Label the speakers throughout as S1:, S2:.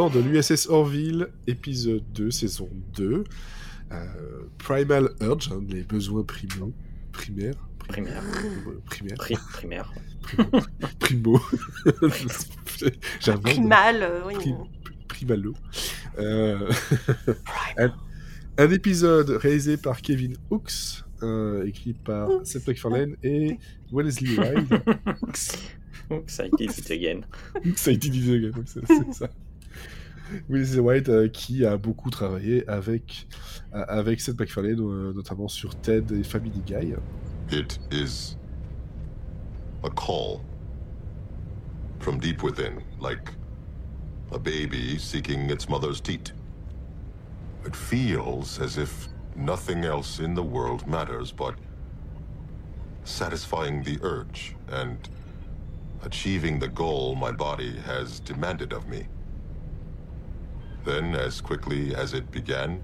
S1: bord de l'USS Orville, épisode 2, saison 2. Euh, Primal Urge, hein, les besoins primaux, primaires.
S2: Primaire.
S1: Primaire.
S2: Pri- primaire.
S1: Primo.
S3: Primal, euh, oui.
S1: Prim- Primalo. Euh, un, un épisode réalisé par Kevin Hooks, euh, écrit par
S3: Hooks.
S1: Seth MacFarlane et Wellesley Wild.
S2: Oups, I did it again.
S1: ça a été dit again, c'est ça. Wellesley White euh, qui a beaucoup travaillé avec, euh, avec Seth MacFarlane, euh, notamment sur Ted et Family Guy.
S4: It is a call from deep within, like a baby seeking its mother's teat. It feels as if nothing else in the world matters but satisfying the urge and achieving the goal my body has demanded of me. Then, as quickly as it began,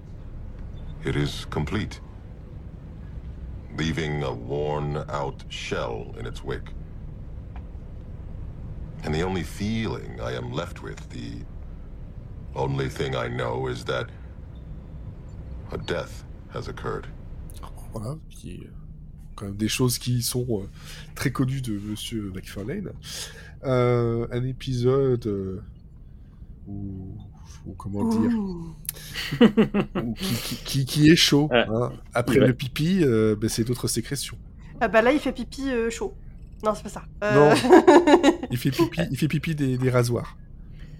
S4: it is complete leaving a worn out shell in its wake. And the only feeling I am left with, the only thing I know is that a death has occurred.
S1: Voilà, qui est euh, quand même des choses qui sont euh, très connues de Monsieur MacFarlane. Euh, un épisode euh, où, où- comment dire, qui, qui- qui- qui est chaud.
S2: Ouais.
S1: hein. Après
S2: Ouais.
S1: le pipi, euh, ben, c'est d'autres sécrétions.
S3: Ah bah là, il fait pipi euh, chaud. Non, c'est pas ça. Euh,
S1: Il fait pipi, il fait pipi des, des rasoirs.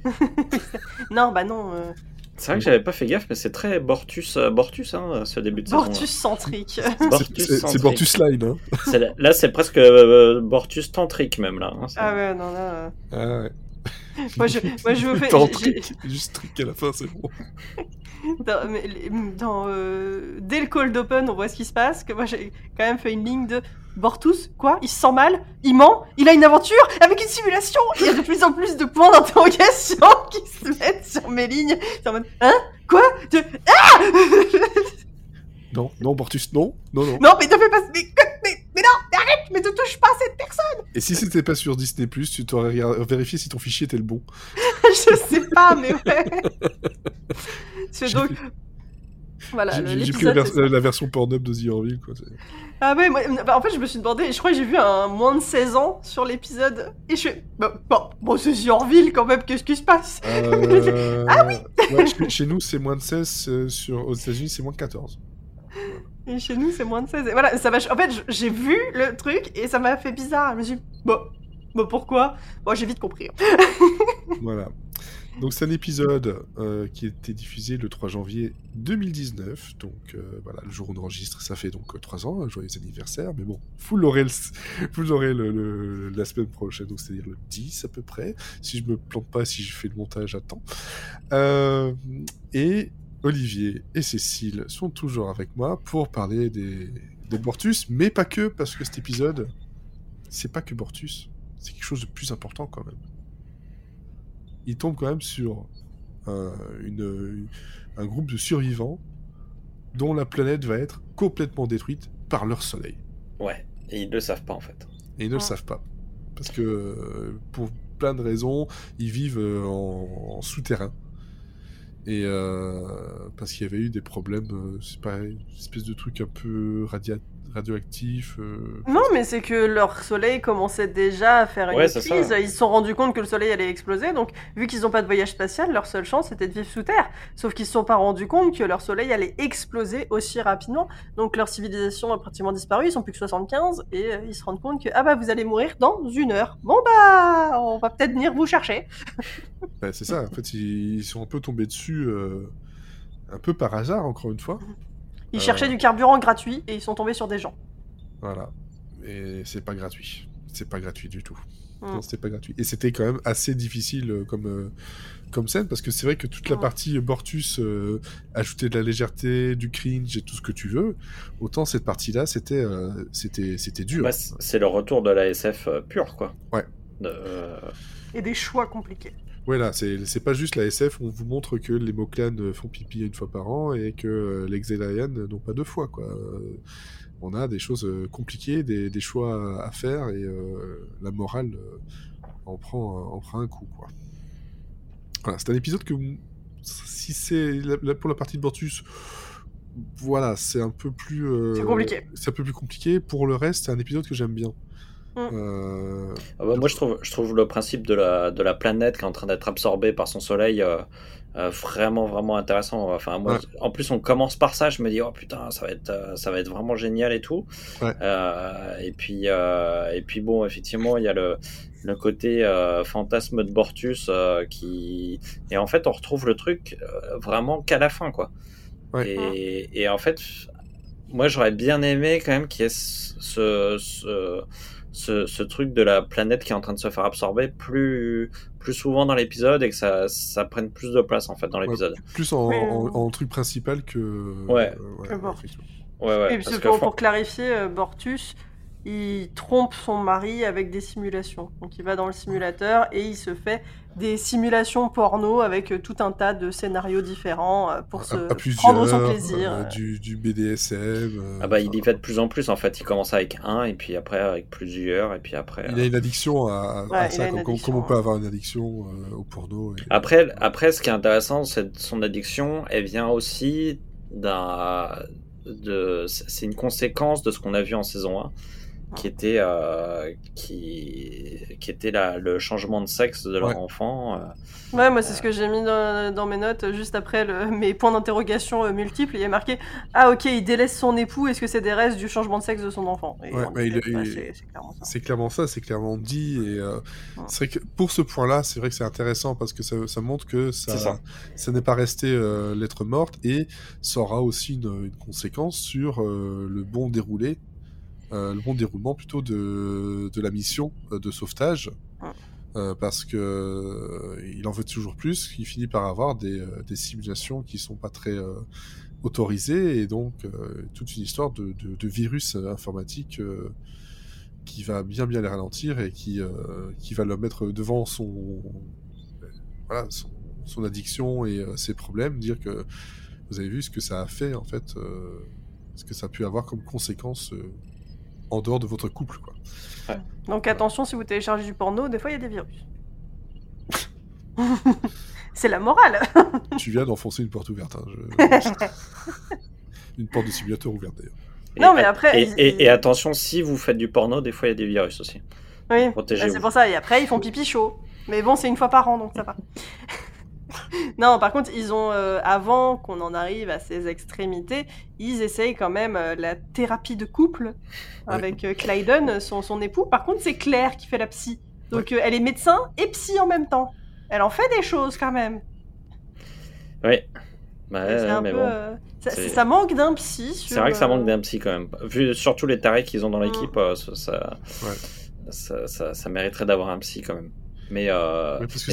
S3: non, bah non. euh,
S2: C'est vrai que j'avais pas fait gaffe, mais c'est très Bortus, Bortus hein, ce début de
S3: Bortus
S2: saison.
S3: centrique.
S1: C'est-
S2: Bortus
S1: C'est c'est
S2: centrique.
S1: Bortus Line. Hein.
S2: Là, c'est presque euh, Bortus tantrique même là. hein,
S3: ah ouais, non, là. euh,
S1: Ah ouais.
S3: Moi, je, moi, je vous fais.
S1: Juste trick à la fin, c'est bon.
S3: Dans, mais les- dans, euh, dès le cold open, on voit ce qui se passe. Que moi, j'ai quand même fait une ligne de Bortus. Quoi? Il se sent mal? Il ment? Il a une aventure? Avec une simulation Il y a de plus en plus de points d'interrogation qui se mettent sur mes lignes. C'est en mode Hein? Quoi? De-
S1: Non, non, Bortus, non, non, non.
S3: Non, mais ne fais pas. Mais, mais, mais ne touche pas cette personne
S1: Et si c'était pas sur Disney+, tu t'aurais vérifié si ton fichier était le bon.
S3: Je sais pas, mais ouais C'est donc. Voilà,
S1: J'ai- pris la, vers- la version Pornhub de The Orville, quoi.
S3: Ah ouais, moi, bah, en fait, je me suis demandé, je crois que j'ai vu un moins de 16 ans sur l'épisode, et je fais, bah, bon, bon c'est Orville quand même, qu'est-ce qui se passe?
S1: Euh,
S3: Ah oui
S1: ouais, chez, chez nous, c'est moins de 16, euh, sur, aux États-Unis, c'est moins de 14.
S3: Et chez nous, c'est moins de 16. Et voilà, ça. En fait, j'ai vu le truc, et ça m'a fait bizarre. Je me suis dit, bah, bah pourquoi? Bon, j'ai vite compris. hein.
S1: Voilà. Donc, c'est un épisode euh, qui a été diffusé le 3 janvier 2019. Donc, euh, voilà, le jour où on enregistre, ça fait donc 3 ans, un joyeux anniversaire. Mais bon, vous l'aurez, le, vous l'aurez le, la semaine prochaine, donc c'est-à-dire le 10 à peu près. Si je me plante pas, si je fais le montage à temps. Euh, et Olivier et Cécile sont toujours avec moi pour parler des, des Bortus, mais pas que, parce que cet épisode, c'est pas que Bortus, c'est quelque chose de plus important quand même. Il tombe quand même sur un, une- un groupe de survivants dont la planète va être complètement détruite par leur soleil.
S2: Ouais, et ils le savent pas en fait.
S1: Et ils ne le
S3: Ah.
S1: savent pas. Parce que euh, pour plein de raisons, ils vivent euh, en, en souterrain. Et euh, parce qu'il y avait eu des problèmes, euh, c'est pareil, une espèce de truc un peu radia- radioactif. euh,
S3: Non, mais c'est que leur soleil commençait déjà à faire une
S2: Ouais,
S3: crise.
S2: ça.
S3: Ils se sont rendus compte que le soleil allait exploser. Donc, vu qu'ils n'ont pas de voyage spatial, leur seule chance c'était de vivre sous terre. Sauf qu'ils se sont pas rendus compte que leur soleil allait exploser aussi rapidement. Donc, leur civilisation a pratiquement disparu. Ils sont plus que 75. Et euh, ils se rendent compte que, ah bah, vous allez mourir dans une heure. Bon bah, on va peut-être venir vous chercher.
S1: bah, c'est ça, en fait, ils, ils sont un peu tombés dessus, euh, un peu par hasard, encore une fois.
S3: Ils
S1: Euh.
S3: cherchaient du carburant gratuit et ils sont tombés sur des gens.
S1: Voilà. Et c'est pas gratuit. C'est pas gratuit du tout.
S3: Mm.
S1: Non, c'était pas gratuit. Et c'était quand même assez difficile euh, comme, euh, comme scène, parce que c'est vrai que toute la
S3: Mm.
S1: partie Bortus euh, ajoutait de la légèreté, du cringe et tout ce que tu veux, autant cette partie-là, c'était euh, c'était c'était dur.
S2: Bah, c'est le retour de la SF euh, pure quoi.
S1: Ouais.
S2: De, euh,
S3: Et des choix compliqués.
S1: Voilà, c'est c'est pas juste la SF, on vous montre que les Moklan font pipi une fois par an et que euh, les Xelayan n'ont pas deux fois, quoi. Euh, On a des choses euh, compliquées, des, des choix à faire et euh, la morale en, prend, en prend un coup, quoi. Voilà, c'est un épisode que si c'est pour la partie de Bortus, voilà, c'est un peu plus. euh,
S3: C'est compliqué.
S1: C'est un peu plus compliqué. Pour le reste, c'est un épisode que j'aime bien.
S3: Mm.
S1: Euh,
S2: Ah bah, moi, je trouve, je trouve le principe de la, de la planète qui est en train d'être absorbée par son soleil euh, euh, vraiment, vraiment intéressant. Enfin, moi,
S1: Ouais.
S2: En plus, on commence par ça. Je me dis, oh putain, ça va être, ça va être vraiment génial et tout.
S1: Ouais.
S2: Euh, et, puis, euh, et puis, bon, effectivement, il y a le, le côté euh, fantasme de Bortus euh, qui. Et en fait, on retrouve le truc euh, vraiment qu'à la fin, quoi.
S1: Ouais.
S2: Et, et en fait, moi, j'aurais bien aimé quand même qu'il y ait ce, ce, ce, ce truc de la planète qui est en train de se faire absorber plus, plus souvent dans l'épisode et que ça, ça prenne plus de place en fait dans l'épisode.
S1: plus en,
S3: Oui,
S1: en-
S3: oui.
S1: en truc principal que.
S2: Ouais.
S1: euh,
S3: Que Bortus.
S1: effectivement.
S2: Ouais, ouais.
S3: Et puis
S2: parce que
S3: pour, pour clarifier, euh, Bortus, il trompe son mari avec des simulations. Donc il va dans le simulateur et il se fait des simulations porno avec euh, tout un tas de scénarios différents euh, pour se prendre son plaisir.
S1: euh, du, du BDSM. euh,
S2: Ah bah, il y va de plus en plus en fait. Il commence avec un et puis après avec plusieurs et puis après.
S1: Il a une addiction à,
S3: Ouais,
S1: ça, comme,
S3: addiction,
S1: comme on peut
S3: ouais.
S1: avoir une addiction euh, au porno. et-
S2: Après, après, ce qui est intéressant, c'est son addiction, elle vient aussi d'un, de, c'est une conséquence de ce qu'on a vu en saison 1, qui était, euh, qui, qui était la, le changement de sexe de leur
S1: Ouais.
S2: enfant. euh.
S3: Ouais, moi c'est ce que j'ai mis dans, dans mes notes euh, juste après le- mes points d'interrogation euh, multiples. Il y a marqué Ah, ok, il délaisse son époux, est-ce que c'est des restes du changement de sexe de son enfant?
S1: Ouais,
S3: bah,
S1: il-
S3: c'est c'est clairement ça.
S1: C'est clairement ça, c'est clairement dit. Et euh,
S3: Ouais.
S1: c'est vrai que pour ce point-là, c'est vrai que c'est intéressant parce que ça, ça montre que ça,
S2: ça.
S1: ça n'est pas resté euh, lettre morte et ça aura aussi une, une conséquence sur euh, le bon déroulé, euh, le bon déroulement plutôt de, de la mission euh, de sauvetage. Euh, parce que euh, il en veut toujours plus, il finit par avoir des, euh, des simulations qui sont pas très euh, autorisées et donc euh, toute une histoire de, de, de virus euh, informatique euh, qui va bien bien les ralentir et qui, euh, qui va le mettre devant son, voilà, son, son addiction et euh, ses problèmes, dire que vous avez vu ce que ça a fait en fait, euh, ce que ça a pu avoir comme conséquence euh, en dehors de votre couple. Quoi.
S3: Donc attention, si vous téléchargez du porno, des fois il y a des virus. c'est la morale.
S1: tu viens d'enfoncer une porte ouverte. hein, je- une porte de simulateur ouverte d'ailleurs.
S2: Et
S3: Non, mais après,
S2: Et, et- et attention, si vous faites du porno, des fois il y a des virus aussi.
S3: Oui, bah, c'est pour ça. Et après, ils font pipi chaud. Mais bon, c'est une fois par an, donc ça va. non, par contre, ils ont, euh, avant qu'on en arrive à ces extrémités, ils essayent quand même euh, la thérapie de couple avec euh, Clyden, son, son époux. Par contre, c'est Claire qui fait la psy. Donc, euh, elle est médecin et psy en même temps. Elle en fait des choses quand même.
S2: Oui. Bah,
S3: Et c'est
S2: ouais,
S3: un
S2: mais
S3: peu,
S2: bon.
S3: euh, ça, manque d'un psy.
S2: C'est vrai que ça manque d'un psy quand même. Vu surtout les tarés qu'ils ont dans
S3: Mm.
S2: l'équipe, ça, ça,
S1: Ouais.
S2: ça, ça- ça mériterait d'avoir un psy quand même. Mais, euh,
S1: parce que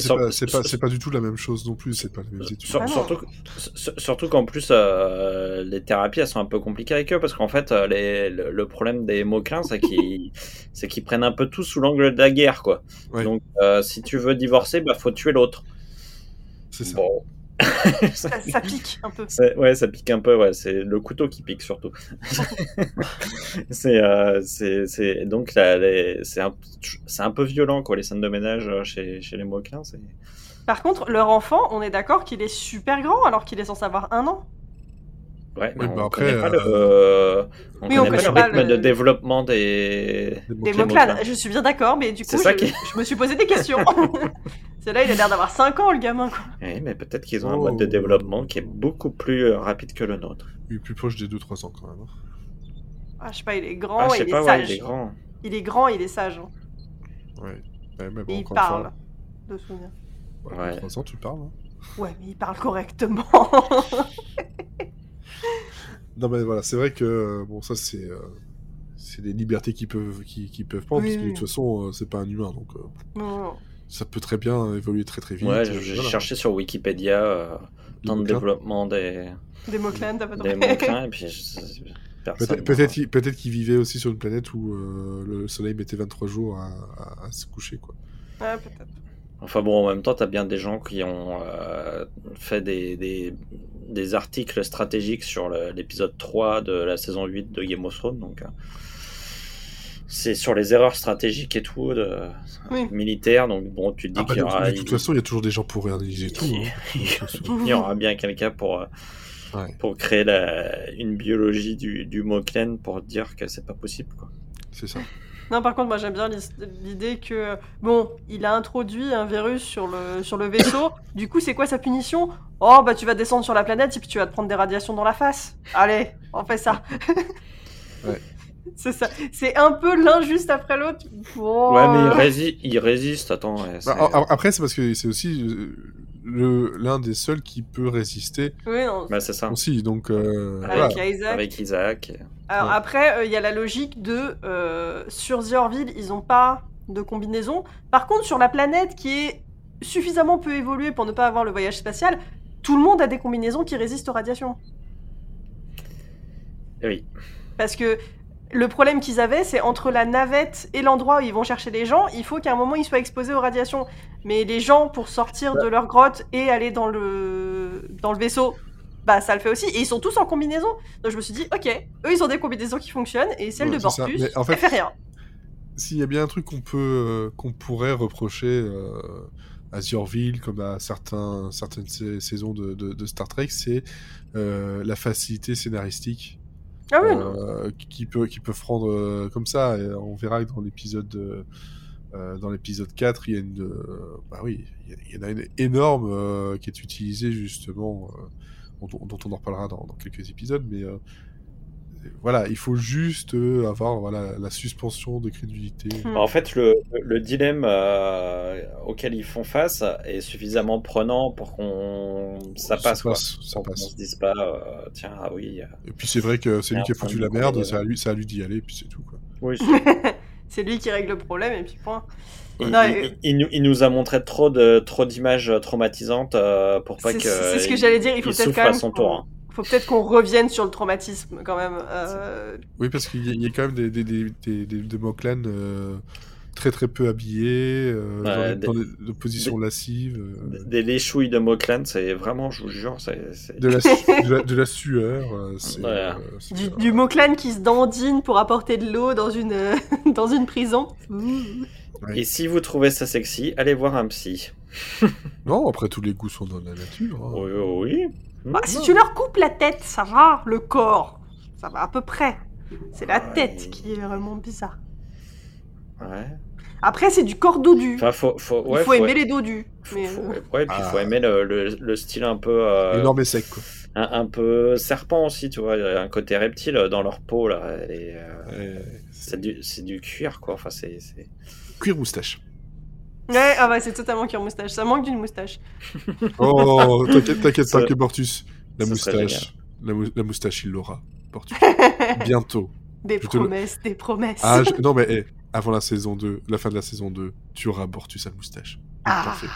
S1: c'est pas, du tout la même chose non plus, c'est pas les mêmes études.
S2: sur-
S3: Ah
S2: surtout, sur- surtout qu'en plus, euh, les thérapies, elles sont un peu compliquées avec eux parce qu'en fait, euh, les- le, le problème des moquins, c'est qu'ils c'est qu'ils prennent un peu tout sous l'angle de la guerre, quoi.
S1: Ouais.
S2: Donc, euh, si tu veux divorcer, bah, faut tuer l'autre.
S1: C'est ça.
S2: Bon.
S3: Ça, ça pique un peu.
S2: Ouais, ça pique un peu, ouais. C'est le couteau qui pique surtout. c'est, euh, c'est, c'est, donc c'est un, c'est un peu violent, quoi, les scènes de ménage euh, chez, chez les moquins. C'est...
S3: Par contre, leur enfant, on est d'accord qu'il est super grand alors qu'il est censé avoir un an.
S2: Ouais, mais
S1: Oui,
S2: on
S1: bah après,
S2: connaît pas
S1: euh,
S2: le, on
S3: Oui, on
S2: connaît pas le
S3: pas
S2: rythme
S3: le-
S2: de développement des.
S3: Des Moclans. je suis bien d'accord, mais du coup, je,
S2: qui-
S3: je me suis posé des questions. C'est là, il a l'air d'avoir 5 ans, le gamin. Quoi.
S2: Oui, mais peut-être qu'ils ont un
S1: Oh.
S2: mode de développement qui est beaucoup plus euh, rapide que le nôtre.
S1: Il est plus proche des 2-3 ans quand même. hein.
S3: Ah, je sais pas, il est grand,
S2: Ah, sais
S3: il
S2: pas,
S3: est
S2: ouais,
S3: sage.
S2: il est grand.
S3: Il est grand, il est sage. hein.
S1: Ouais. Ouais, mais bon,
S3: Et il parle,
S1: fois,
S3: de souvenir.
S1: ouais,
S2: Ouais.
S1: 3 ans, tu parles. hein.
S3: Ouais, mais il parle correctement.
S1: Non, mais voilà, c'est vrai que euh, bon, ça c'est euh, c'est des libertés qu'ils peuvent qui, peuvent prendre
S3: Oui,
S1: parce que de
S3: oui.
S1: toute façon, euh, c'est pas un humain, donc euh,
S3: non, non.
S1: Ça peut très bien évoluer très très vite.
S2: Ouais,
S1: euh,
S2: j'ai
S1: voilà.
S2: cherché sur Wikipédia euh, temps de
S1: mots-clés.
S2: développement des,
S3: Des Moclans, t'as pas
S2: des moquins, et puis je- personne.
S1: Peut-être peut-être qu'il vivait aussi sur une planète où euh, le soleil mettait 23 jours à, à- à se coucher, quoi.
S3: Ouais, peut-être.
S2: Enfin bon, en même temps, t'as bien des gens qui ont euh, fait des, des, des articles stratégiques sur l'épisode 3 de la saison 8 de Game of Thrones, donc... euh, c'est sur les erreurs stratégiques et tout, de,
S3: Oui.
S2: militaires. Donc bon, tu te dis
S1: Ah bah,
S2: qu'il y aura,
S1: de toute façon, il y a toujours des gens pour réaliser tout.
S2: il-
S1: hein. Façon.
S2: il y aura bien quelqu'un pour, euh,
S1: Ouais.
S2: pour créer la, une biologie du, du Moklen pour dire que c'est pas possible. Quoi.
S1: C'est ça.
S3: Non, par contre, moi j'aime bien l'idée que, bon, il a introduit un virus sur le, sur le vaisseau. du coup, c'est quoi sa punition? Oh, bah tu vas descendre sur la planète et puis tu vas te prendre des radiations dans la face. Allez, on fait ça.
S1: Ouais.
S3: C'est ça. C'est un peu l'un juste après l'autre. Oh.
S2: Ouais, mais il, rési- il résiste, attends. ouais,
S1: Bah, après, c'est parce que c'est aussi euh, le l'un des seuls qui peut résister
S3: Oui, non.
S2: bah, c'est ça.
S1: aussi. Donc, euh,
S3: Avec
S1: voilà.
S3: Isaac.
S2: Avec Isaac.
S3: Alors
S1: Ouais.
S3: après, euh, il y a la logique de euh, sur The Orville, ils n'ont pas de combinaison. Par contre, sur la planète qui est suffisamment peu évoluée pour ne pas avoir le voyage spatial, tout le monde a des combinaisons qui résistent aux radiations.
S2: Oui.
S3: Parce que le problème qu'ils avaient, c'est entre la navette et l'endroit où ils vont chercher les gens, il faut qu'à un moment ils soient exposés aux radiations. Mais les gens, pour sortir de leur grotte et aller dans le, dans le vaisseau, bah ça le fait aussi. Et ils sont tous en combinaison. Donc je me suis dit, ok, eux ils ont des combinaisons qui fonctionnent et celle
S1: Ouais,
S3: de. Bortus,
S1: en fait-
S3: elle fait rien.
S1: S'il y a bien un truc qu'on peut, euh, qu'on pourrait reprocher euh, à Ziorville, comme à certains, certaines sa- saisons de, de- de Star Trek, c'est euh, la facilité scénaristique
S3: Ah
S1: euh, qui peut qui peuvent prendre euh, comme ça. Et on verra que dans l'épisode euh, dans l'épisode 4, il y a une bah oui, il y en a une énorme qui est utilisée justement dont, dont on en reparlera dans, dans quelques épisodes, mais euh, voilà, il faut juste euh, avoir voilà la suspension de crédulité.
S3: Hmm.
S2: En fait, le, le dilemme euh, auquel ils font face est suffisamment prenant pour qu'on ça
S1: Ça
S2: passe. quoi.
S1: ça
S2: Pour
S1: passe.
S2: se dise pas, euh, tiens, ah oui.
S1: Et puis c'est vrai que c'est lui qui a foutu la merde, c'est à lui, c'est à lui d'y aller, puis c'est tout quoi.
S2: Oui,
S3: c'est lui qui règle le problème et puis point.
S2: il,
S3: Non,
S2: il- nous, il nous a montré trop de trop d'images traumatisantes euh, pour pas
S3: C'est
S2: que.
S3: c'est ce que j'allais dire, il faut peut-être
S2: à son tour. hein.
S3: Faut peut-être qu'on revienne sur le traumatisme quand même. Euh,
S1: Oui, parce qu'il y, a- il y a quand même des, des, des, des, des- euh, très très peu habillés, euh, dans,
S2: Ouais,
S1: des,
S2: des-
S1: dans des- des positions lascives, euh,
S2: Des léchouilles de Moklan, c'est vraiment, je vous jure, c'est.
S1: de, la, su- de, la, de la sueur. euh, c'est,
S2: Ouais.
S1: euh,
S3: du, du Moklan qui se dandine pour apporter de l'eau dans une, euh, dans une prison.
S1: Ouais.
S2: Et si vous trouvez ça sexy, allez voir un psy.
S1: Non, après tous les goûts sont dans la nature. hein.
S2: Oui, oui.
S3: Bah, si tu leur coupes la tête, ça va. Le corps, ça va à peu près. C'est la
S2: Ouais.
S3: tête qui est vraiment bizarre.
S2: Ouais.
S3: Après, c'est du corps dodu.
S2: Enfin, faut, faut,
S3: Il
S2: ouais,
S3: faut aimer les dodus.
S2: Faut,
S3: Mais,
S2: faut- ouais, puis
S1: Ah.
S2: faut aimer le, le, le style un peu. euh,
S1: Énorme et sec, quoi.
S2: un, un peu serpent aussi, tu vois. Il y a un côté reptile dans leur peau, là. euh, c'est du, c'est du cuir, quoi. Enfin, c'est. c'est-
S1: Cuir moustache.
S3: Ouais, ah bah, c'est totalement qu'une moustache. Ça manque d'une moustache.
S1: Oh, t'inquiète, t'inquiète pas que Bortus, la
S2: ça
S1: moustache, la, mou- la moustache, il l'aura. Bortus. Bientôt.
S3: Des
S1: Je te le-
S3: promesses, des promesses.
S1: Ah, je- non, mais eh, avant la saison 2, la fin de la saison 2, tu auras Bortus à moustache. Ne
S3: Ah,
S1: t'en fais pas.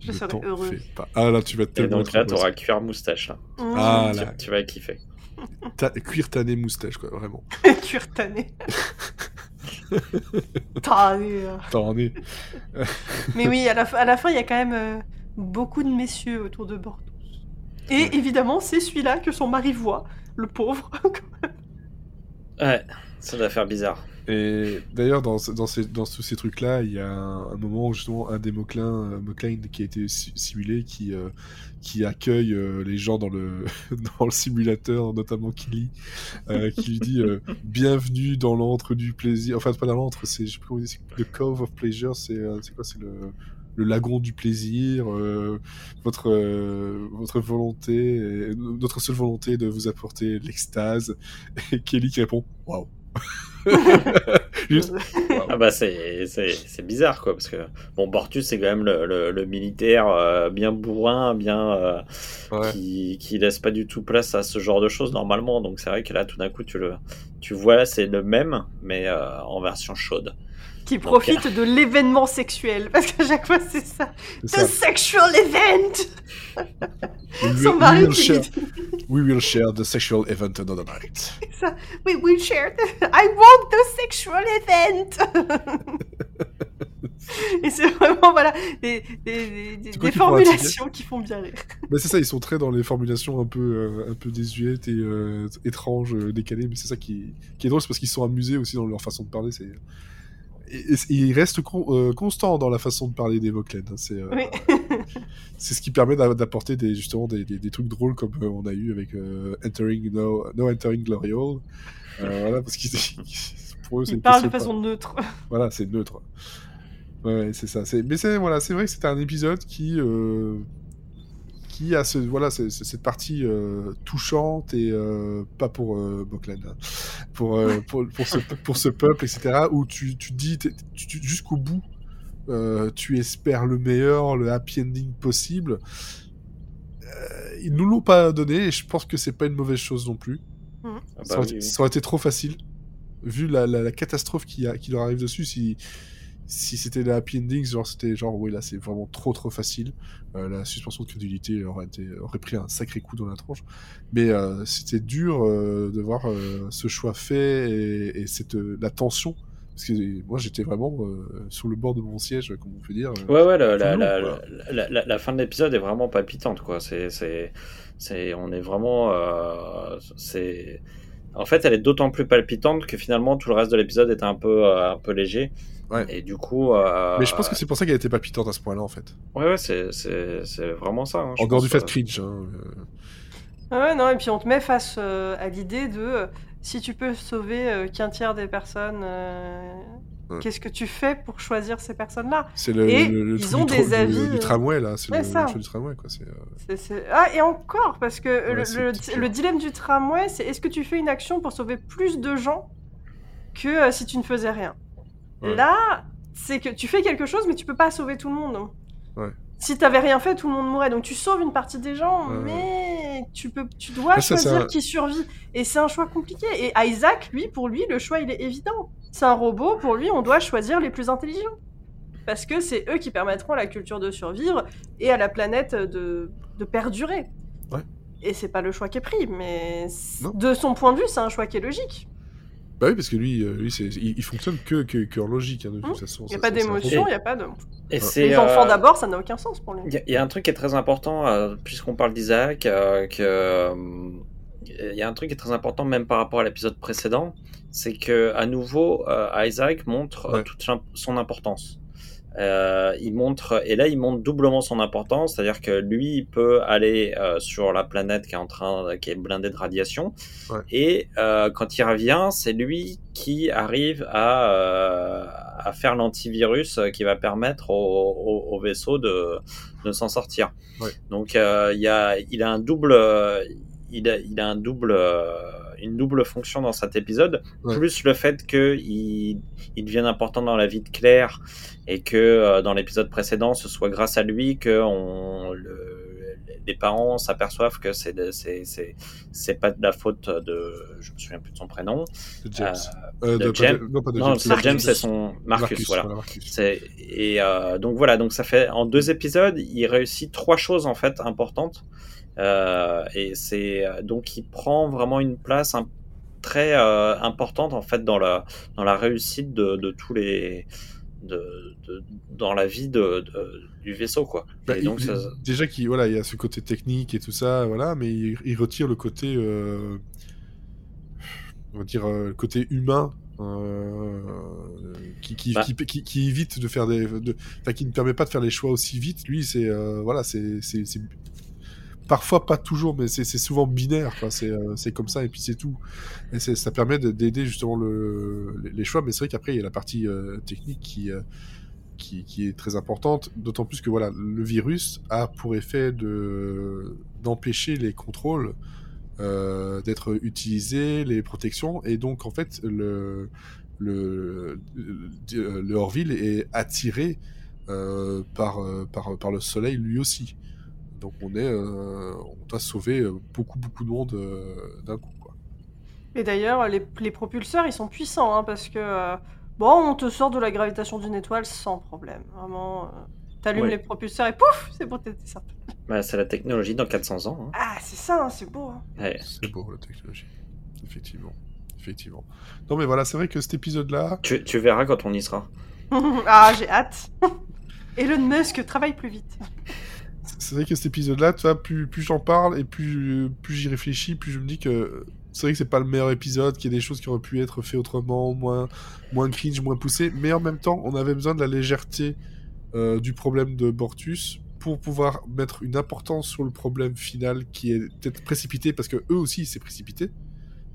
S3: je
S1: Ne
S3: serai
S1: t'en
S3: heureux.
S1: fais pas. Ah là, tu vas
S2: Et
S1: tellement
S2: donc
S1: être
S2: là, t'auras cuir moustache, là.
S3: Mmh.
S1: Ah
S2: tu,
S1: là,
S2: tu vas kiffer.
S1: ta- cuir tanné moustache, quoi, vraiment.
S3: Cuir tanné.
S1: T'en es.
S3: Mais oui, à la, fin- à la fin, il y a quand même euh, beaucoup de messieurs autour de Bordeaux. Et évidemment, c'est celui-là que son mari voit, le pauvre.
S2: Ouais, ça doit faire bizarre.
S1: Et d'ailleurs, dans, tous ces trucs-là, il y a un, moment où justement un des Moclin, euh, qui a été si- simulé, qui, euh, accueille euh, les gens dans le, simulateur, notamment Kelly, qui lui dit Bienvenue dans l'antre du plaisir. Enfin, pas dans l'antre, c'est, le Cove of Pleasure, c'est, quoi C'est le, lagon du plaisir, votre, votre volonté, notre seule volonté de vous apporter l'extase. Et Kelly qui répond Waouh Juste,
S2: Ah bah c'est c'est c'est bizarre quoi parce que bon Bortus c'est quand même le, le, le militaire euh, bien bourrin bien euh,
S1: Ouais.
S2: qui qui laisse pas du tout place à ce genre de choses normalement. Donc c'est vrai que là tout d'un coup tu le tu vois c'est le même mais euh, en version chaude
S3: qui profite de l'événement sexuel. Parce qu'à chaque fois, c'est ça. The
S1: ça.
S3: sexual event
S1: We
S3: Son mari
S1: we will share- We will share the sexual event another night.
S3: ça. We will share. the- I want the sexual event Et c'est vraiment, voilà, des, formulations qui font bien rire.
S1: Mais c'est ça, ils sont très dans les formulations un peu, euh, un peu désuètes et euh, étranges, euh, décalées. Mais c'est ça qui, qui est drôle, c'est parce qu'ils sont amusés aussi dans leur façon de parler. C'est et, et- restent con- euh, constants dans la façon de parler des Vauclain. hein. C'est euh,
S3: Oui.
S1: c'est ce qui permet d'a- d'apporter des, justement des, des, des trucs drôles comme euh, on a eu avec Entering No, no Entering Glory Hall. Voilà, parce qu'ils pour eux, c'est
S3: parlent de façon neutre.
S1: voilà, c'est neutre. Ouais, c'est ça. Mais c'est voilà, c'est vrai que c'était un épisode qui euh, qui a ce voilà c'est- c'est- cette partie euh, touchante et euh, pas pour euh, Boklan, hein. pour, euh, pour pour ce pour ce peuple etc. Où tu tu dis jusqu'au bout euh, tu espères le meilleur, le happy ending possible. Euh, ils nous l'ont pas donné et je pense que c'est pas une mauvaise chose non plus.
S2: Ah bah
S1: ça, aurait,
S2: oui, oui.
S1: ça aurait été trop facile, vu la, la- la catastrophe qui, a- qui leur arrive dessus. Si, si c'était le happy ending, genre c'était genre, oui, là c'est vraiment trop trop facile. Euh, la suspension de crédulité aurait, été, aurait pris un sacré coup dans la tronche. Mais euh, c'était dur euh, de voir euh, ce choix fait et, et cette, euh, la tension. Parce que moi j'étais vraiment euh, sur le bord de mon siège, comme on peut dire.
S2: Ouais, ouais, la, la,
S1: long,
S2: la, la, la- la fin de l'épisode est vraiment palpitante, quoi. C'est, c'est, c'est, on est vraiment, euh, c'est, en fait, elle est d'autant plus palpitante que finalement tout le reste de l'épisode était un peu, euh, un peu léger.
S1: Ouais.
S2: Et du coup, euh,
S1: Mais je pense que c'est pour ça qu'elle était palpitante à ce point-là en fait.
S2: ouais, ouais, c'est, c'est, c'est vraiment ça. hein,
S1: En dehors du fait
S2: euh,
S1: cringe. Hein, euh.
S3: Ah ouais, non, et puis on te met face euh, à l'idée de euh, si tu peux sauver euh, qu'un tiers des personnes, euh,
S1: Ouais.
S3: qu'est-ce que tu fais pour choisir ces personnes-là?
S1: C'est le,
S3: Et
S1: le- le
S3: ils
S1: truc
S3: ont
S1: du,
S3: des
S1: du-
S3: avis,
S1: du
S3: euh,
S1: tramway là, c'est le,
S3: ça.
S1: le choix du tramway quoi. C'est, euh,
S3: C'est- c'est- Ah, et encore, parce que
S1: Ouais,
S3: le, dilemme du tramway, c'est est-ce que tu fais une action pour sauver plus de gens que euh, si tu ne faisais rien?
S1: Ouais.
S3: Là, c'est que tu fais quelque chose, mais tu peux pas sauver tout le monde.
S1: Ouais.
S3: Si t'avais rien fait, tout le monde mourrait. Donc tu sauves une partie des gens,
S1: Ouais,
S3: mais tu peux, tu dois
S1: Ah, ça,
S3: choisir
S1: un-
S3: qui survit. Et c'est un choix compliqué. Et Isaac, lui, pour lui, le choix il est évident. C'est un robot, pour lui, on doit choisir les plus intelligents. Parce que c'est eux qui permettront à la culture de survivre et à la planète de, de perdurer.
S1: Ouais.
S3: Et c'est pas le choix qui est pris, mais de son point de vue, c'est un choix qui est logique.
S1: Bah oui, parce que lui, euh, lui c'est, il, il fonctionne que, que, que en logique, hein, de toute façon.
S3: Il n'y a pas d'émotion, il n'y a pas de.
S2: Et
S1: Ouais.
S2: c'est,
S3: Les enfants
S2: euh,
S3: d'abord, ça n'a aucun sens pour lui.
S2: Il y, a- il y a un truc qui est très important, euh, puisqu'on parle d'Isaac, euh, que il y a un truc qui est très important même par rapport à l'épisode précédent, c'est que à nouveau euh, Isaac montre
S1: Ouais.
S2: toute son importance. Euh, il montre et là il montre doublement son importance, c'est-à-dire que lui il peut aller euh, sur la planète qui est en train, qui est blindée de radiation,
S1: Ouais.
S2: et euh, quand il revient, c'est lui qui arrive à, à faire l'antivirus qui va permettre au, au- au vaisseau de, de s'en sortir.
S1: Ouais.
S2: Donc il y a, il a un double, il a, il a un double, une double fonction dans cet épisode,
S1: Ouais.
S2: plus le fait que il, devienne important dans la vie de Claire et que euh, dans l'épisode précédent, ce soit grâce à lui que on, le, les parents s'aperçoivent que c'est c'est pas de la faute de, je me souviens plus de son prénom.
S1: De James.
S2: Euh,
S1: Euh,
S2: de
S1: pas
S2: James.
S1: de- non, pas de James.
S2: c'est
S3: Marcus.
S2: James, c'est son Marcus, voilà.
S1: Marcus.
S2: C'est et donc voilà, donc ça fait en deux épisodes, il réussit trois choses en fait importantes. Euh, et c'est donc il prend vraiment une place un- très euh, importante en fait dans la dans la réussite de, de tous les de, de- dans la vie de, de- du vaisseau quoi.
S1: Bah,
S2: et donc
S1: il-
S2: ça-
S1: Déjà qu'il voilà, il y a ce côté technique et tout ça, voilà, mais il, il retire le côté, euh, on va dire, euh, le côté humain. euh, qui, qui,
S2: Bah.
S1: qui, qui- évite de faire des qui ne permet pas de faire les choix aussi vite lui c'est euh, voilà c'est- parfois pas toujours mais c'est souvent binaire euh, c'est comme ça et puis c'est tout et ça permet de- d'aider justement le, les- choix mais c'est vrai qu'après il y a la partie euh, technique qui euh, qui, est très importante, d'autant plus que voilà, le virus a pour effet de d'empêcher les contrôles d'être utilisés, les protections, et donc en fait le le, le, le Orville est attiré par le soleil lui aussi. Donc on est euh, on doit sauver euh, beaucoup beaucoup de monde euh, d'un coup quoi.
S3: Et d'ailleurs, les, les propulseurs, ils sont puissants, hein, parce que, euh, bon, on te sort de la gravitation d'une étoile sans problème. Vraiment, euh, t'allumes
S2: Ouais.
S3: les propulseurs et pouf, c'est bon, t'es sorti.
S2: bah, c'est la technologie dans 400 ans. hein.
S3: Ah, c'est ça, hein, c'est beau. hein.
S2: Ouais.
S1: C'est beau la technologie, effectivement, effectivement. Non mais voilà, c'est vrai que cet épisode là,
S2: Tu, tu verras quand on y sera.
S3: ah, j'ai hâte. Elon Musk travaille plus vite.
S1: C'est vrai que cet épisode-là, plus, j'en parle et plus, j'y réfléchis, plus je me dis que c'est vrai que c'est pas le meilleur épisode, qu'il y a des choses qui auraient pu être faites autrement, moins, moins cringe, moins poussé, mais en même temps, on avait besoin de la légèreté euh, du problème de Bortus pour pouvoir mettre une importance sur le problème final qui est peut-être précipité parce que eux aussi c'est précipité.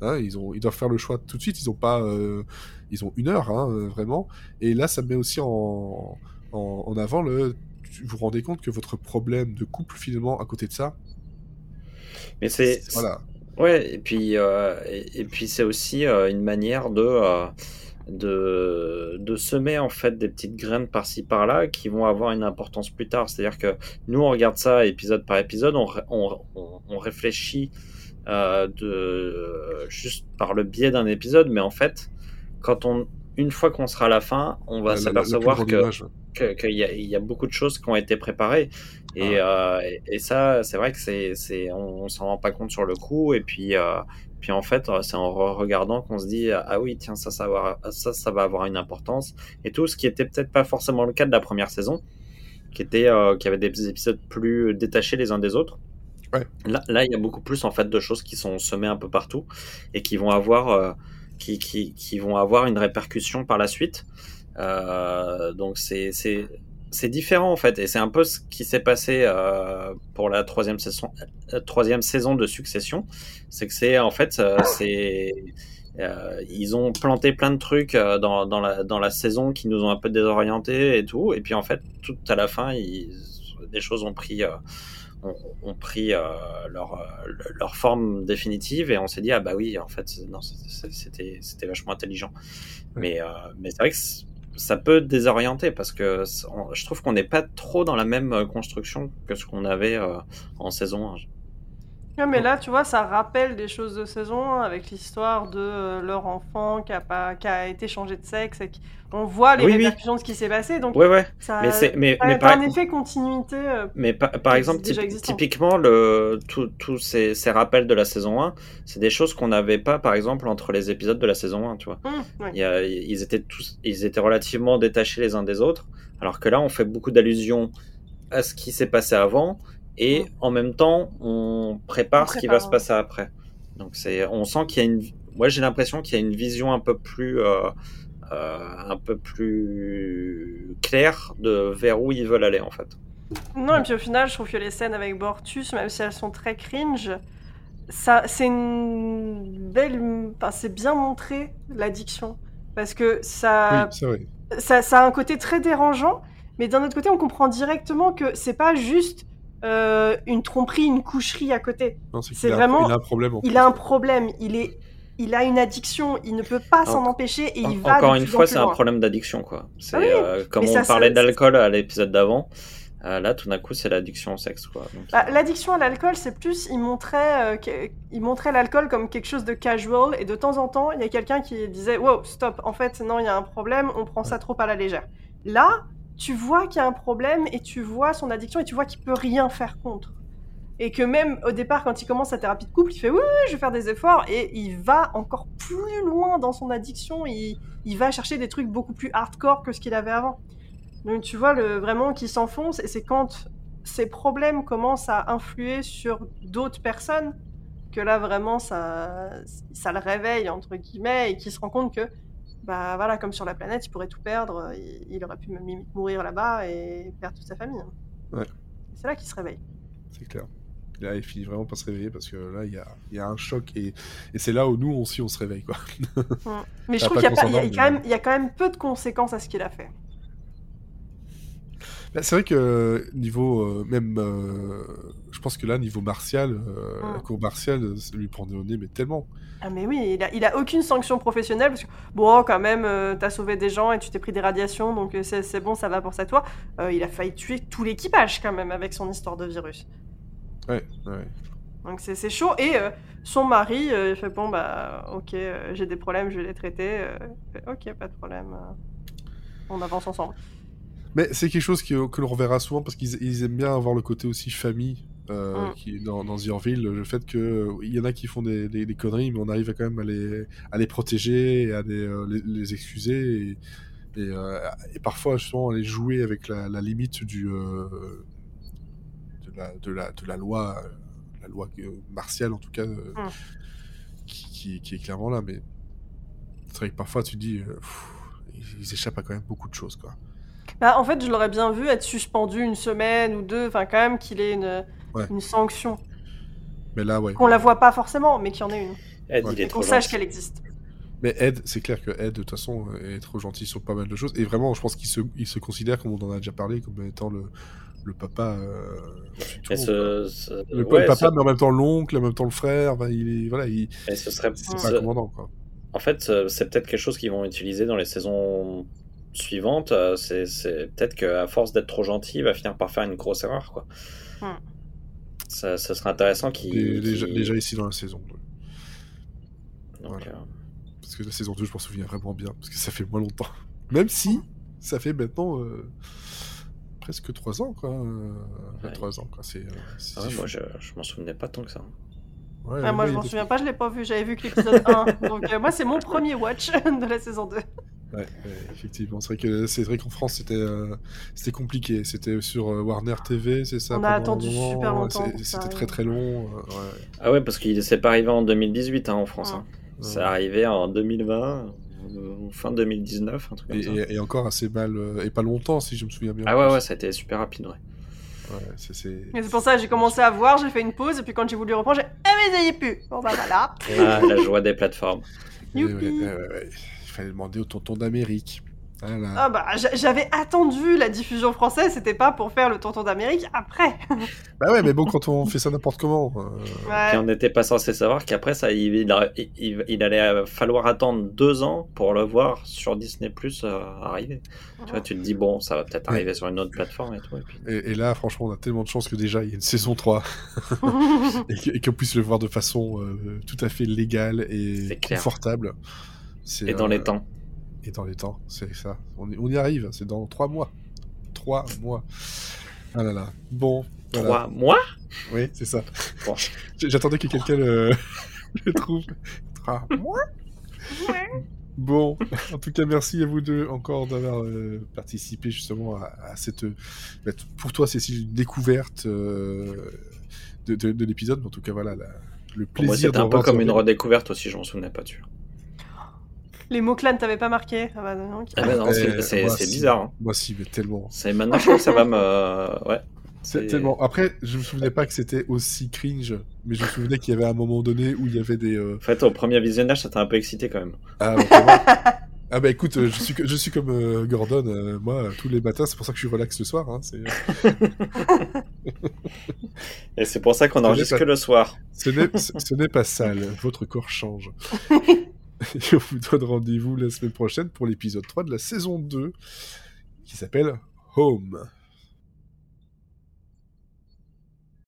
S1: Hein, ils, ont, ils doivent faire le choix tout de suite. Ils ont pas, euh, ils ont une heure hein, vraiment. Et là, ça met aussi en, en avant le. Vous vous rendez compte que votre problème de couple finalement à côté de ça.
S2: Mais c'est
S1: voilà.
S2: Ouais, et puis euh, et, et, puis c'est aussi euh, une manière de euh, de, de semer en fait des petites graines par-ci par-là qui vont avoir une importance plus tard. C'est-à-dire que nous on regarde ça épisode par épisode, on, on, on, on réfléchit de juste par le biais d'un épisode, mais en fait, quand on une fois qu'on sera à la fin, on va s'apercevoir que que- qu'il y, a- il y a beaucoup de choses qui ont été préparées. Et, euh, et, et ça c'est vrai que c'est on, on s'en rend pas compte sur le coup. Et puis euh, puis en fait c'est en re- regardant qu'on se dit ah oui tiens ça ça va avoir, ça ça va avoir une importance. Et tout ce qui était peut-être pas forcément le cas de la première saison qui était euh, qui avait des épisodes plus détachés les uns des autres.
S1: Ouais.
S2: là là il y a beaucoup plus en fait de choses qui sont semées un peu partout et qui vont avoir euh, qui, vont avoir une répercussion par la suite. Euh, donc c'est différent en fait. Et c'est un peu ce qui s'est passé euh, pour la troisième saison euh, troisième saison de Succession. C'est que c'est en fait ils ont planté plein de trucs dans, la, saison qui nous ont un peu désorientés et tout. Et puis en fait tout à la fin ils, des choses ont pris ont, ont pris euh, leur, euh, leur forme définitive et on s'est dit ah bah oui en fait c'était c'était vachement intelligent mais euh, mais c'est vrai que ça peut désorienter parce que on- je trouve qu'on n'est pas trop dans la même euh, construction que ce qu'on avait euh, en saison 1.
S3: Ouais, mais là, tu vois, ça rappelle des choses de saison 1 avec l'histoire de euh, leur enfant qui a, pas, qui a été changé de sexe. Et qui... On voit les
S2: Oui, oui.
S3: répercussions de ce qui s'est passé. Donc,
S2: Ouais ouais.
S3: ça,
S2: Mais c'est mais
S3: ça
S2: mais
S3: a
S2: par,
S3: un effet continuité. euh,
S2: mais par, exemple typiquement tous ces, ces rappels de la saison 1, c'est des choses qu'on n'avait pas par exemple entre les épisodes de la saison 1, tu vois.
S3: ouais.
S2: Il y a- ils étaient tous, ils étaient relativement détachés les uns des autres, alors que là, on fait beaucoup d'allusions à ce qui s'est passé avant, et en même temps, on prépare
S3: On
S2: ce qui va se passer après. Donc c'est, on sent qu'il y a une, moi j'ai l'impression qu'il y a une vision un peu plus, euh, euh, un peu plus claire de vers où ils veulent aller en fait.
S3: Non, et puis au final, je trouve que les scènes avec Bortus, même si elles sont très cringe, ça, c'est une belle. Enfin, c'est bien montré l'addiction. Parce que ça,
S1: Oui, c'est vrai.
S3: ça, ça a un côté très dérangeant, mais d'un autre côté, on comprend directement que c'est pas juste euh, une tromperie, une coucherie à côté.
S1: C'est
S3: C'est vraiment-
S1: il a un problème.
S3: Il a un problème, il est, il a une addiction, il ne peut pas s'en
S2: En-
S3: empêcher et
S2: En-
S3: il va
S2: Encore une fois, c'est un problème d'addiction quoi. C'est
S3: Ah oui,
S2: euh, comme on
S3: ça,
S2: parlait d'alcool à l'épisode d'avant. euh, là, tout d'un coup, c'est l'addiction au sexe quoi. Donc,
S3: Bah, L'addiction à l'alcool, c'est plus, il montrait, euh, que- il montrait l'alcool comme quelque chose de casual, et de temps en temps, il y a quelqu'un qui disait, wow, stop, en fait, non, il y a un problème, on prend ça trop à la légère. Là, tu vois qu'il y a un problème, et tu vois son addiction, et tu vois qu'il peut rien faire contre. Et que même au départ, quand il commence sa thérapie de couple, il fait, oui, je vais faire des efforts, et il va encore plus loin dans son addiction, il, il va chercher des trucs beaucoup plus hardcore que ce qu'il avait avant. Donc tu vois, le, vraiment, qui s'enfonce, et c'est quand ces problèmes commencent à influer sur d'autres personnes, que là vraiment ça, ça le réveille entre guillemets et qu'il se rend compte que bah voilà comme sur la planète il pourrait tout perdre, il, il aurait pu même limite mourir là-bas et perdre toute sa famille.
S1: Ouais.
S3: C'est là qu'il se réveille.
S1: C'est clair. Là, il finit vraiment par se réveiller parce que là, il y a, il y a un choc et, et c'est là où nous aussi on se réveille. Quoi.
S3: Mais je trouve qu'il y, y il y a quand même peu de conséquences à ce qu'il a fait.
S1: Bah, c'est vrai que niveau euh, même, euh, je pense que là, niveau martial, euh,
S3: Mm.
S1: la cour martiale, ça lui prend au nez, mais tellement.
S3: Ah mais oui, il a, il a aucune sanction professionnelle parce que bon quand même euh, t'as sauvé des gens et tu t'es pris des radiations donc c'est bon ça va pour ça toi. Il a failli tuer tout l'équipage quand même avec son histoire de virus.
S1: Ouais, ouais.
S3: Donc c'est chaud. Et son mari, il fait bon bah ok, j'ai des problèmes, je vais les traiter. Fait, ok, pas de problème. on avance ensemble.
S1: Mais c'est quelque chose que, que l'on reverra souvent parce qu'ils ils aiment bien avoir le côté aussi famille euh,
S3: Mm.
S1: qui, dans, dans The Orville. Le fait qu'il y en a qui font des, des- des conneries, mais on arrive à quand même à les, à les protéger et à les, euh, les, les excuser. Et, Et, euh, et parfois, justement, aller jouer avec la, la limite du, euh, de, la, de, la, de la loi, euh, la loi euh, martiale en tout cas, euh,
S3: Mm.
S1: qui, qui, qui est clairement là. Mais c'est vrai que parfois, tu te dis, euh, pff, ils, ils échappent à quand même beaucoup de choses. Quoi.
S3: Bah, en fait, je l'aurais bien vu être suspendu une semaine ou deux, enfin, quand même qu'il ait une,
S1: Ouais.
S3: une sanction.
S1: Mais là, ouais.
S3: Qu'on la voit pas forcément, mais qu'il y en ait une.
S2: Ed,
S1: Ouais.
S2: il est
S3: Et qu'on sache qu'elle existe.
S1: Mais Ed, c'est clair que Ed, de toute façon, est trop gentil sur pas mal de choses. Et vraiment, je pense qu'il se, il se considère, comme on en a déjà parlé, comme étant le, le papa. euh, tout le monde,
S2: ce, ce-
S1: quoi. le,
S2: ouais,
S1: le papa,
S2: ce-
S1: mais en même temps l'oncle, en même temps le frère. Il est, voilà, il,
S2: et ce serait,
S1: c'est
S2: ce-
S1: pas commandant, quoi.
S2: En fait, euh, c'est peut-être quelque chose qu'ils vont utiliser dans les saisons suivantes. euh, C'est c'est peut-être qu'à force d'être trop gentil, il va finir par faire une grosse erreur. Quoi.
S3: Hmm.
S2: Ça, ça serait intéressant qu'il.
S1: Déjà, ici dans la saison. ouais.
S2: donc,
S1: voilà.
S2: euh,
S1: Parce que la saison 2, je m'en souviens vraiment bien. Parce que ça fait moins longtemps. Même si, ça fait maintenant euh, presque 3 ans, quoi. Euh,
S2: Ouais.
S1: 3 ans, quoi. C'est.
S2: ah ouais, moi, je, je m'en souvenais pas tant que ça.
S1: Ouais,
S3: Ah, moi, je m'en souviens pas, je l'ai pas vu, j'avais vu que l'épisode 1. Donc, euh, moi, c'est mon premier watch de la saison 2.
S1: Ouais, ouais, effectivement. C'est vrai que c'est vrai qu'en France c'était euh, c'était compliqué. C'était sur euh, Warner TV, c'est ça.
S3: On a attendu
S1: moment.
S3: super longtemps
S1: C'est-
S3: que
S1: C'était très très long. euh, ouais.
S2: Ah ouais, parce qu'il s'est pas arrivé en 2018 hein, en France.
S3: Ouais.
S2: hein. C'est arrivé en 2020, euh, fin 2019, un truc comme
S1: Et,
S2: ça.
S1: et- et encore assez mal euh, et pas longtemps si je me souviens bien.
S2: Ah ouais, ouais, ça a été super rapide, ouais.
S1: Ouais, c'est- c'est.
S3: C'est pour ça que j'ai commencé à voir, j'ai fait une pause, et puis quand j'ai voulu reprendre, j'ai Ah, mais ça y est plus Bon, bah voilà.
S2: Ah, la joie des plateformes.
S1: Ouais, ouais,
S3: Youpi.
S1: ouais, ouais, ouais. Il fallait demander au tonton d'Amérique. Voilà.
S3: Ah bah, j'a- j'avais attendu la diffusion française, c'était pas pour faire le tonton d'Amérique après.
S1: Bah ouais, mais bon, quand on fait ça n'importe comment. euh,
S2: Puis
S3: Ouais.
S2: on n'était pas censé savoir qu'après ça, il, il, il- il allait falloir attendre deux ans pour le voir sur Disney Plus euh, arriver. Tu vois, tu te dis, bon, ça va peut-être
S1: Ouais.
S2: arriver sur une autre plateforme et tout. Et puis...
S1: Et, et là, franchement, on a tellement de chance que déjà il y a une saison 3 et et qu'on puisse le voir de façon euh, tout à fait légale et confortable.
S2: Et dans
S1: euh,
S2: les temps.
S1: Et dans les temps, c'est ça. On y, on y arrive, c'est dans trois mois. Trois mois. Ah là là. Bon. voilà.
S2: Trois mois?
S1: Oui, c'est ça.
S2: Bon.
S1: J'attendais que quelqu'un le, le trouve. Trois mois? Bon, en tout cas, merci à vous deux encore d'avoir euh, participé justement à, à cette. bah, t- pour toi, Cécile, une découverte euh, de, de- de l'épisode, mais en tout cas, voilà, la- le plaisir
S2: c'était un peu comme une redécouverte aussi, je m'en souvenais pas dessus.
S3: Les mots-clés ne t'avaient pas marqué Ah bah non, ok.
S2: Ah bah non, c'est
S1: Euh, si.
S2: bizarre. hein.
S1: Moi, si, mais tellement.
S2: C'est maintenant, je crois que ça va me. Ouais.
S1: C'est tellement. Après, je me souvenais pas que c'était aussi cringe, mais je me souvenais qu'il y avait un moment donné où il y avait des. euh,
S2: En fait, au premier visionnage, ça t'a un peu excité quand même.
S1: Ah, bah. Ah bah écoute, euh, je suis, que- je suis comme euh, Gordon, euh, moi, tous les matins, c'est pour ça que je suis relax ce soir. Hein,
S2: Et c'est pour ça qu'on enregistre que le soir.
S1: ce n'est pas sale, votre corps change. Et on vous donne rendez-vous la semaine prochaine pour l'épisode 3 de la saison 2, qui s'appelle Home.